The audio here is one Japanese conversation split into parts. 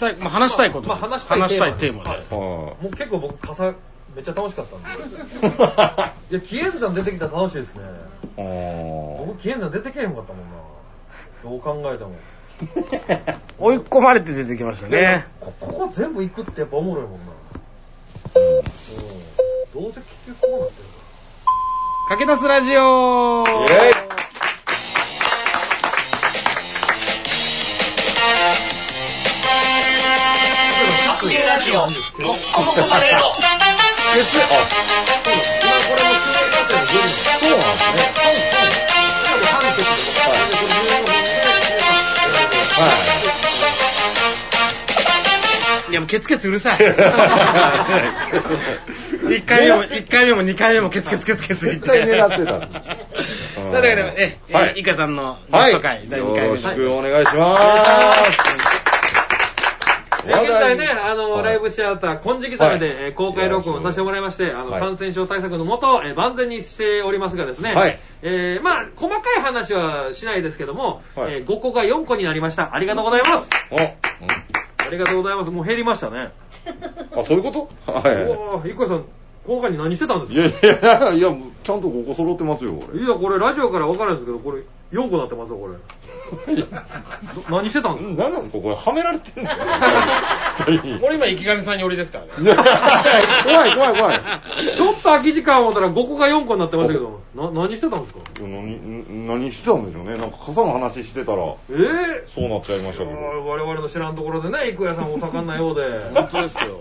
たい、まあ話したいことです。まあ話したいテーマテーマで。もう結構僕、傘、めっちゃ楽しかったんで。いや、紀元山出てきたら楽しいですね。僕、紀元山出てけへんかったもんな。どう考えても。追い込まれて出てきましたね。こここ全部行くってやっぱおもろいもんな。うん。どうせ結局こうなってるか駆け出すラジオイェイジオ、もっこもこパレード。月あ、今これも収録撮影の夜に。そうなんですね。いでこれ15分で、いやもうケツケツうるさい。一回目も、一回目も二回目もケツケツケツケツ言って。絶対狙ってた。だからね、え、えはいイカさんのゲはい。スト会、第2回目よろしくお願いします。え現在ね、あの、はいライブシアター、金色ザメで、えー公開録音させてもらいまして、あの、はい感染症対策のもと、えー万全にしておりますがですね、はいえーまあ、細かい話はしないですけども、はいえー5個が4個になりました。ありがとうございます。お、ありがとうございます。もう減りましたね。あ、そういうこと？はい。おー、いこさん、この間に何してたんですいかやいや、いや、ちゃんとここ揃ってますよ、俺。いや、これラジオから分からないんですけど、これ4個なってますよ、これ。ど何してたんですか？何なんですか？これ、はめられてんの。俺今池上さんにおりですからね。怖い怖い怖い。ちょっと空き時間を思ったら5個が4個になってましたけど、な、何してたんですか？何、何してたんでしょうね。なんか傘の話してたら、ええそうなっちゃいましたけど。我々の知らんところでね、郁屋さんお盛んなようで。本当ですよ。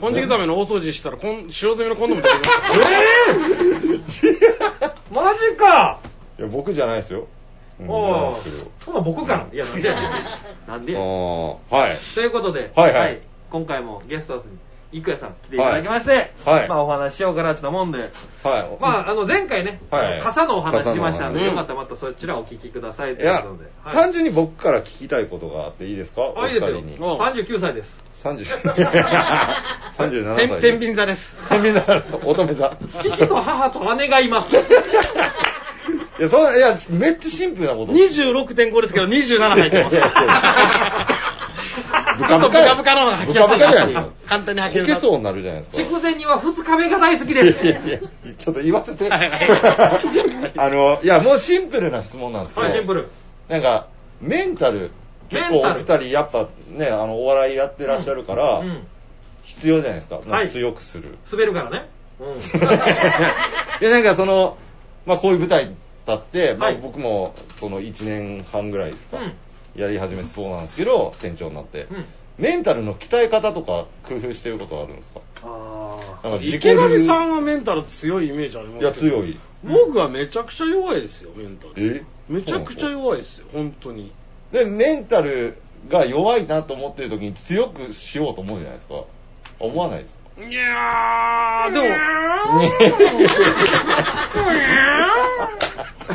金色ザメの大掃除したら、こん使用済みのコンドーム出てきました。ええ マジか。いや、僕じゃないですよ。うんおなんですけど。ほな僕かな。いや、なんでやねん。なんでやねん。あーはい。ということで、はいはい。今回もゲストに、郁屋さん来ていただきまして、はいまあお話ししようかなってもんで、はい。まああの前回ね、はい傘のお話しましたんで、傘のお話よかったらまたそちらをお聞きくださいといやいうことで。、はい単純に僕から聞きたいことがあっていいですか？あ、いいですよ。お二人に。お39歳です。30 37 歳天天秤座です。天秤座、乙女座。父と母と姉がいます。いや、そんな、いや、めっちゃシンプルなこと。26.5ですけど、27入ってます。いやいやいやブちょっとブカブカの方が吐きやすいブカブカじゃない。簡単に吐けけそうになるじゃないですか。筑前には2日目が大好きです。いやいやちょっと言わせて。はいはいあの、いや、もうシンプルな質問なんですけど。はい、シンプル。なんか、メンタル、結構お二人、やっぱね、あの、お笑いやってらっしゃるから、うん。必要じゃないですか。なんかはい強くする。滑るからね。うん。いや、なんかその、まあこういう舞台だって、まあはい僕もその1年半ぐらいですか、うんやり始めてそうなんですけど、店長になって。うん。メンタルの鍛え方とか工夫してることはあるんですか？あなんか自己池上流さんはメンタル強いイメージありますいや、強い。僕はめちゃくちゃ弱いですよ、メンタル。え？めちゃくちゃ弱いですよ、本当に。で、メンタルが弱いなと思ってる時に強くしようと思うじゃないですか？思わないですか？いやー、でも、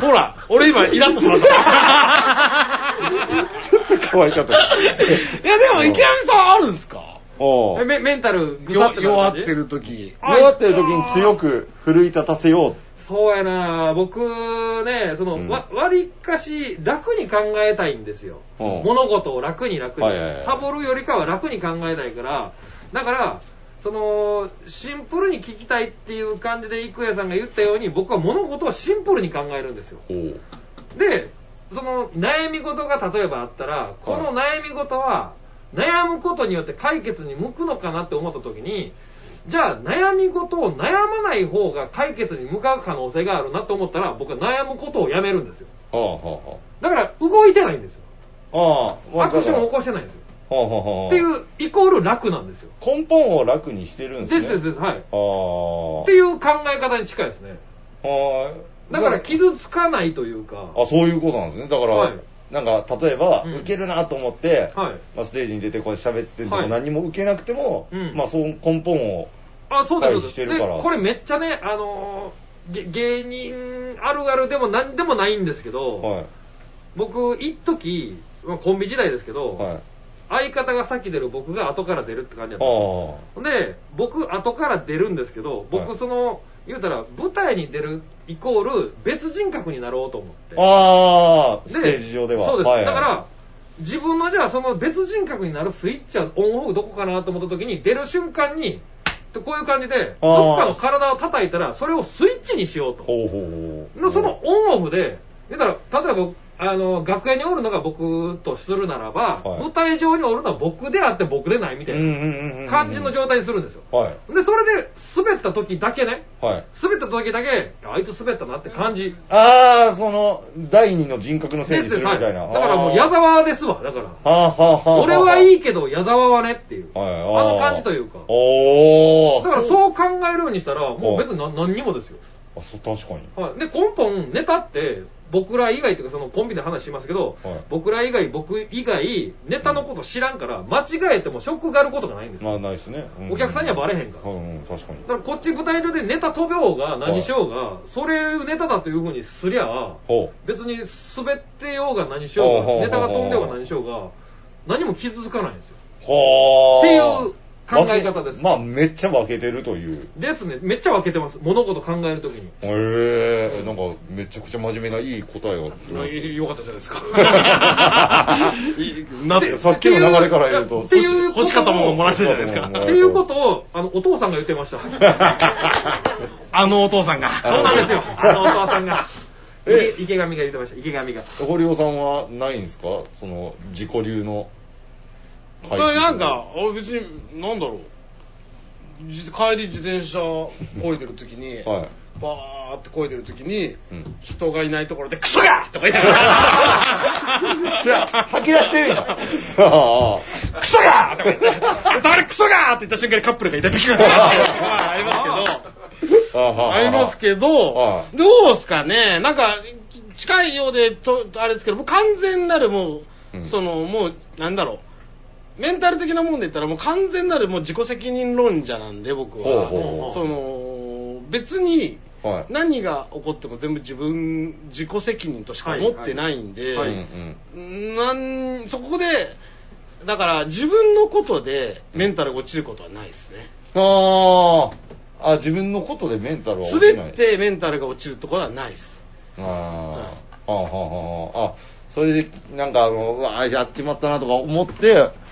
ほら、俺今イラッとしました。ちょっと可愛かった。いや、でも池上さんあるんですか？おメメンタルぐさよっ弱ってる時。あ弱ってる時に強く奮い立たせよう。そうやな僕ね、その、うんわ、割かし楽に考えたいんですよ。うん物事を楽に楽に。はいはいはいサボるよりかは楽に考えたいから、だから、その、シンプルに聞きたいっていう感じで、郁也さんが言ったように、僕は物事をシンプルに考えるんですよ。おうで、その悩み事が例えばあったら、この悩み事は、悩むことによって解決に向くのかなって思った時に、じゃあ悩み事を悩まない方が解決に向かう可能性があるなと思ったら、僕は悩むことをやめるんですよ。はあはだから動いてないんですよ。あはあ。ああ、アクションを起ここしてないんですよ。はあはあはあっていう、イコール楽なんですよ。根本を楽にしてるんでね。ですすですです、はい。ああ。っていう考え方に近いですね。はい。だから傷つかないというか、あ、そういうことなんですね。だから、はいなんか、例えば、うん受けるなと思って、はい。まあ、ステージに出てこうやって喋ってても、はい何も受けなくても、うんまあ、その根本を、あ、そうです。してるからで、これめっちゃね、あのーげ芸人あるあるでも何でもないんですけど、はい。僕、一時、まあコンビ時代ですけど、はい。相方が先出る僕が後から出るって感じだったんあですよ。で、僕、後から出るんですけど、僕、はいその、言うたら、舞台に出るイコール別人格になろうと思って。あ。あステージ上では。そうです。はいはいだから、自分のじゃあその別人格になるスイッチはオンオフどこかなと思った時に出る瞬間にでこういう感じでどっかの体を叩いたらそれをスイッチにしようとほうほうほう。のそのオンオフで言ったら例えばあの楽屋におるのが僕とするならば、はい舞台上におるのは僕であって僕でないみたいな感じの状態にするんですよはい。でそれで滑った時だけねはい。滑った時だけあいつ滑ったなって感じああ、その、第二の人格のせいにするみはいたいな。だからもう矢沢ですわだからはあはあはあ。俺はいい。いけど矢沢はねっていう、はい、あの感じというかおー。だからう。そう考えるようにしたらもう別に何何にもですよ、あ、そう、確かに。はい、で根本ネタって僕ら以外というかそのコンビで話しますけど、はい僕ら以外僕以外ネタのこと知らんから間違えてもショックがあることがないんですよ、まあ、ないですね。うんお客さんにはバレへんからうん、うん確かに。だからこっち舞台上でネタ飛べようが何しようが、それネタだというふうにすりゃほ別に滑ってようが何しようほうほうほうがネタが飛んでようが何しようが何も傷つかないんですよう。はあ。っていう考え方です。まあ、めっちゃ分けてるという。ですね。めっちゃ分けてます。物事考えるときに。へえ、なんか、めちゃくちゃ真面目ないい答えを。よかったじゃないですか。い なでさっきの流れから言うとってい欲しかったものもらえたじゃないですか。うんっていうことをあのお父さんが言ってました。あのお父さんが。そうなんですよ。あのお父さんが。池上が言ってました。池上が。堀尾さんはないんですか？その、自己流の。それなんか、俺別に、なんだろう。じ帰り自転車漕いでる時に、はい。バーって漕いでる時に、うん。人がいないところで、クソがとか言いながら、じゃあ、吐き出してるんや。あ あクソがとか言って、たまにクソがって言った瞬間にカップルがいた時がまあありますけど、ありますけはど、いどうすかね、なんか、近いようで、と、あれですけど、もう完全なるもう、うん。その、もう、なんだろう。メンタル的なもんで言ったら、もう完全なるもう自己責任論者なんで、僕は。ほうほうほうその、別に、はい。何が起こっても全部自分、自己責任としか思ってないんで、はいうんうんなんそこで、だから自分のことでメンタルが落ちることはないですね。ああ、あ、自分のことでメンタルは落ちない。滑ってメンタルが落ちるところはないです。ああ、はあ、はあ、はあ、あ、それで、なんか、あの、うわやっちまったなとか思って、で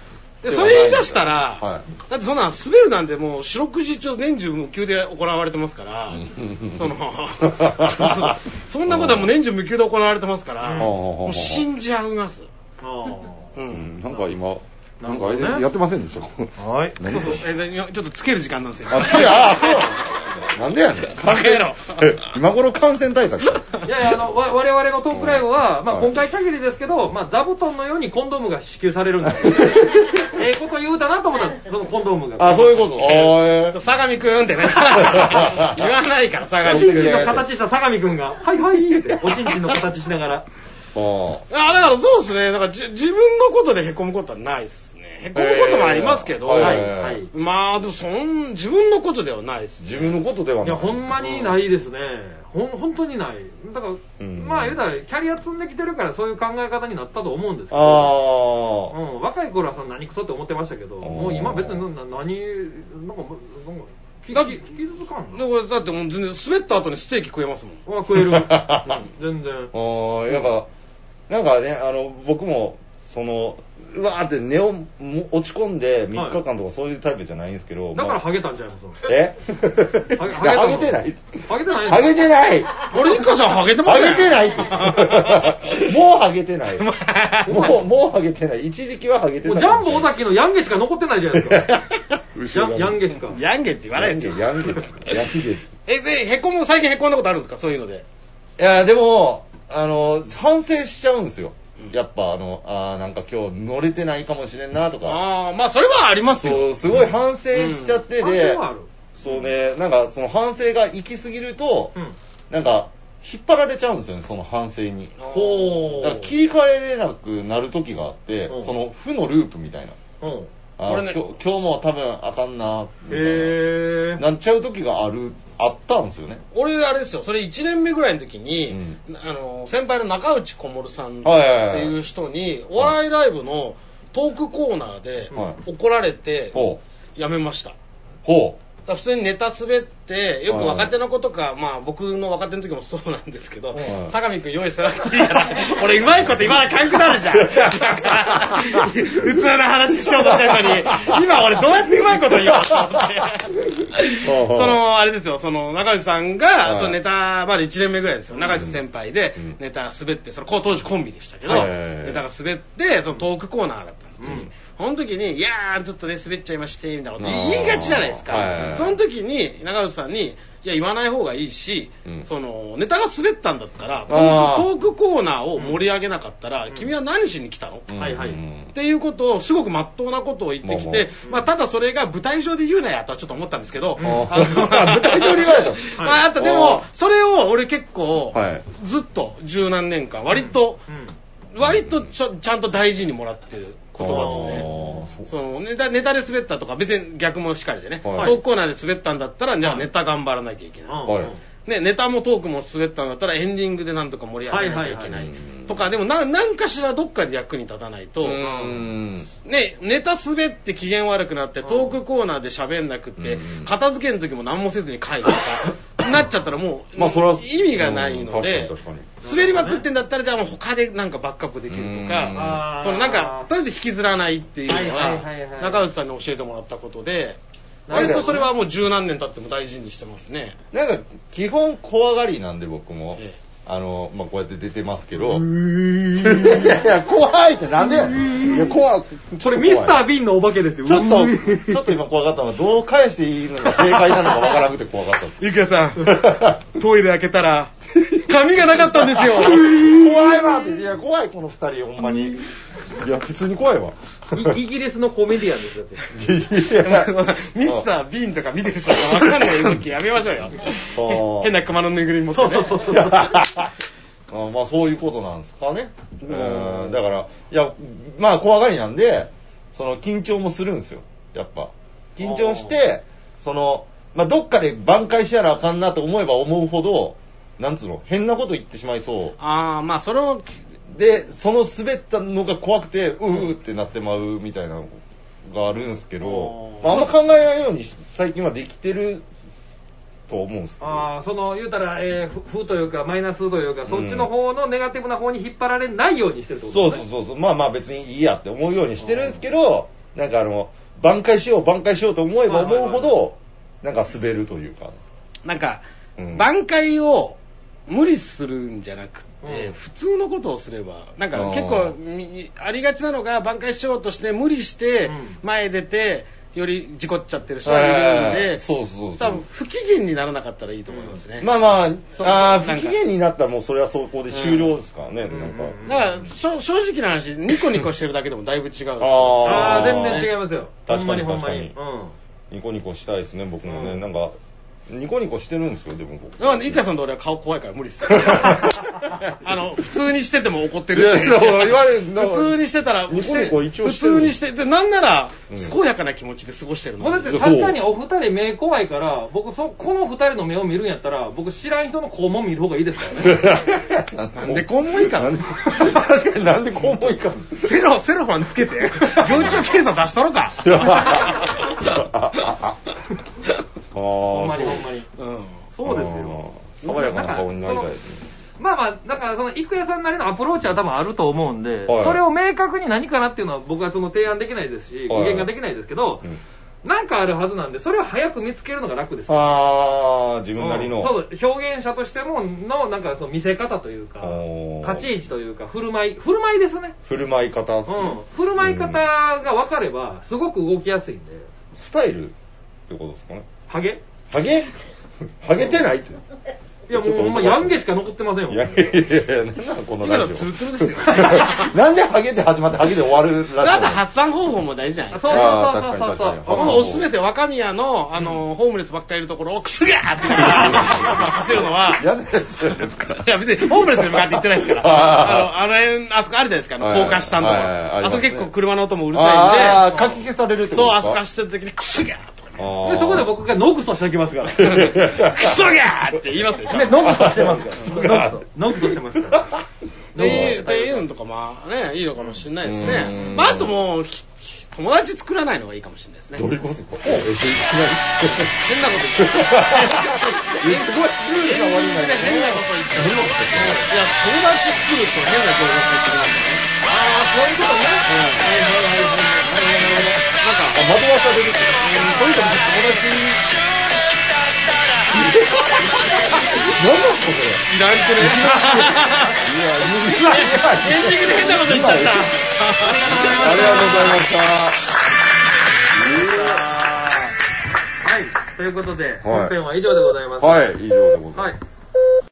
それ言い出したら、はだってそんなん滑るなんてもう四六時中年中無休で行われてますから、うん。その そんなことはもう年中無休で行われてますから、うん。もう信じ合います。あううん。ん、なんか今、ななんかあれやってませんでした？あ はい。何そうそう、えでちょっとつける時間なんですよ。あ、つけ、ああ、そうなんでやねん。バカ野郎え今頃感染対策？いやいや、あの、わ我々のトークライブは、まあはい今回限りですけど、まあ座布団のようにコンドームが支給されるんですよ。ええこと言うたなと思ったら、そのコンドームが。あ、そういうこと。あえちょ相模くんってね。言わないから、相模くん。おちんちんの形した相模くんが、はいはいって、おちんちんの形しながら。ああだからそうですね。だからじ自分のことで凹むことはないですね。凹むこともありますけど、えーはいはいはい。まあでもそん、自分のことではないです、自分のことではいない。や、ほんまにないですね。ほん、本当にない。だから、うんまあ言うたら、キャリア積んできてるからそういう考え方になったと思うんですけど。あうん、若い頃はその何クソって思ってましたけど、もう今別にな何、なんか、なんか、きだき傷つかんでこれだってもう全然滑った後にステーキ食えますもん。のは食える。うん全然。あー、やっぱ、なんかね、あの、僕も、その、うわーって寝をも落ち込んで3日間とかそういうタイプじゃないんですけど、だからまあハゲたんちゃいますえ？ハゲてないハゲてないハゲてない俺、一家さんハゲてまハ。ゲてないもうハゲてない。もう、もうハゲてない。一時期はハゲてたもうジャンボ尾崎のヤンゲしか残ってないじゃないですか。ヤンヤンゲしか。ヤンゲって言わないですよ。ヤンゲ、ヤンゲ。ヤンゲ。え、で、へこむ、最近へこんだことあるんですか？そういうので。いや、でも、あの、反省しちゃうんですよ。やっぱ、あの、あーなんか今日乗れてないかもしれんなとか。ああ、まあそれはありますよ。そう、すごい反省しちゃって反で省、はある。そうね、なんかその反省が行き過ぎると、うん。なんか、引っ張られちゃうんですよね、その反省に。ほだから切り替えれなくなる時があってうん、その負のループみたいな。うん。あこれね今日今日も多分あかんな、みたい。な。なっちゃう時がある、あったんですよね。俺、あれですよ、それ1年目ぐらいの時に、うあの、先輩の中内小森さんってはいう人に、お笑いライブのトークコーナーでは怒られて、ほう。やめました。ほう。ら普通にネタ滑って、よく若手の子とか、まあ僕の若手の時もそうなんですけど、はい。相模くん用意してなくていいから、俺うまいこと言わなかんくなるじゃん。だから普通の話しようとしてるのに、今俺どうやってうまいこと言おうと思って。その、あれですよ、その、中内さんが、はい。そのネタまで1年目ぐらいですよ。中内先輩でうん、ネタ滑って、その、当時コンビでしたけど、ネタが滑って、そのトークコーナーだったんです、次うんその時に、いやー、ちょっとね、滑っちゃいまして、みたいなこと言いがちじゃないですか。はいはいはい。その時に、中内さんに、いや、言わない方がいいし、うん。その、ネタが滑ったんだったら、トあー。ークコーナーを盛り上げなかったら、君は何しに来たの、うん。はいはい。っていうことを、すごく真っ当なことを言ってきて、まあ、ただそれが舞台上で言うなやとはちょっと思ったんですけど、ああの 舞台上で言われたのまあ、あとでも、それを俺結構はい、ずっと十何年間、割と、うん。割とちゃんと大事にもらってる言葉ですね。そのネタネタで滑ったとか、別に逆もしかりでね、はい。トークコーナーで滑ったんだったら、じゃあはい。ネタ頑張らなきゃいけない。はい。ね、ネタもトークも滑ったんだったらエンディングでなんとか盛り上げなきゃいけないとかでもな何かしらどっかで役に立たないと、うん。ね、ネタ滑って機嫌悪くなってトークコーナーで喋んなくって、うん。片付けの時も何もせずに帰るとか なっちゃったらもう、まあそれは意味がないので、滑りまくってんだったらじゃあもう他でなんかバックアップできるとうん。かそのなんかとりあえず引きずらないっていうのは中内さんに教えてもらったことで、割とそれはもう十何年経っても大事にしてますね。なんか基本怖がりなんで僕も。えあのまあこうやって出てますけど。いやいや怖いってなんでやねん。いや怖い。それミスター・ビンのお化けですよ。ちょっとちょっと今怖かったのはどう返していいのが正解なのかわからなくて怖かった。ゆきやさん、トイレ開けたら、髪がなかったんですよ。怖いわっていや怖いこの二人ほんまにいや普通に怖いわイイギリスのコメディアンですよって。いやミスター・ビーンとか見てる人がわかんない動きやめましょうよー。変な熊のぬいぐるみ持ってね。そうそうそうそう。あまあそういうことなんですかね。うんだから、いや、まあ怖がりなんで、その緊張もするんですよ、やっぱ。緊張して、その、まあどっかで挽回しやらあかんなと思えば思うほど、なんつうの、変なこと言ってしまいそああ、まあそれを、う。で、その滑ったのが怖くて、うううってなってまうみたいなのがあるんですけど、ああ、あんま考えないように最近はできてると思うんですけど。ああ、その、言うたら、えー、ふ負というか、マイナスというか、そっちの方のネガティブな方に引っ張られないようにしてるってことですね。そうそうそうそう。まあまあ別にいいやって思うようにしてるんですけど、なんかあの、挽回しよう、挽回しようと思えば思うほど、なんか滑るというか。なんかうん、挽回を無理するんじゃなくて、うん普通のことをすれば、なんか結構みありがちなのが、挽回しようとして無理してうん前出て、より事故っちゃってる人がいるんえで、ーそうそうそう多分不機嫌にならなかったらいいと思いますね。まあまあ、そうあーなんか不機嫌になったらもうそれはそこで終了ですからね、うんなんか。うんだから、正直な話、ニコニコしてるだけでもだいぶ違う。ああ全然違いますよ。確かにほんまに確ほんまに。ニコニコしたいですね、僕もね。うんなんか、ニコニコしてるんですよ、でも僕。だから、イカさんと俺は顔怖いから無理っすよ。あの、普通にしてても怒ってるっていやだから言われる 普通にしてたら、ニコニコ一応普してる通にして、で、なんならう、ん健やかな気持ちで過ごしてるの。もうだって確かにお二人目怖いから、僕そ、この二人の目を見るんやったら、僕知らん人の肛門見る方がいいですからね。なんでこうもいいかな確かになんでこう思いかんセロ、セロファンつけて、幼稚検査出したろか。ああ、ほんまにほんまに。うん。そうですよ。爽やかな顔になりたいですね。まあまあ、だからその、郁恵さんなりのアプローチは多分あると思うんで、はいそれを明確に何かなっていうのは僕はその提案できないですし、具現ができないですけど、うんなんかあるはずなんで、それを早く見つけるのが楽ですよ。ああ、自分なりの。うんそう、表現者としてもの、なんかその見せ方というかおー、立ち位置というか、振る舞い、振る舞いですね。振る舞い方っすねうん。振る舞い方が分かれば、すごく動きやすいんで、スタイルってことですかね。ハゲ？ハゲ？ハゲてない？って。いやもうほんまヤンゲしか残ってませんよ。いやいやいや、なんなのこのラジ今のツルオ。ツルですよ。なんでハゲで始まってハゲで終わるラジオあと発散方法も大事じゃないですか。そうそうそうそうそうそう確かに確かにこのおすすめですよ。若宮の、あの、ホームレスばっかりいるところを、クスガーって走るのは、やだやつですか？いや別にホームレスに向かって言ってないですから。あの、あの辺、あそこあるじゃないですか、あのはい高架下のところ。はいはいありますねあそこ結構車の音もうるさああ、いんで、かき消されるってこそう、とですか？あそこ走ってる時に、クスガーとかね。あーで、そこで僕がノグソしておきますから。クソガーって言いますよ、ちゃで、んと。ノグソしてますから。ノグソ。ノグソしてますから。っていうっていうのとかまあね、いいのかもしれないですうね。んまああともう、ひ友達作らないのがいいかもしれないですね。どういうこと？ですかえ、いきなり変なこと言っちゃった。えすごいルールが悪いんだけど変なこと言っちゃった。いや、友達作ると変な情報入ってきますよね。ああ、そういうことね。なんか、あ、惑わされるってとにかく友達何なんですか、これ。いらんくね。いや、いや、いや、エンディングで変なこと言っちゃった。ありがとうございました。はい。ということで、本編は以上でございます。はい、以上でございます。はい。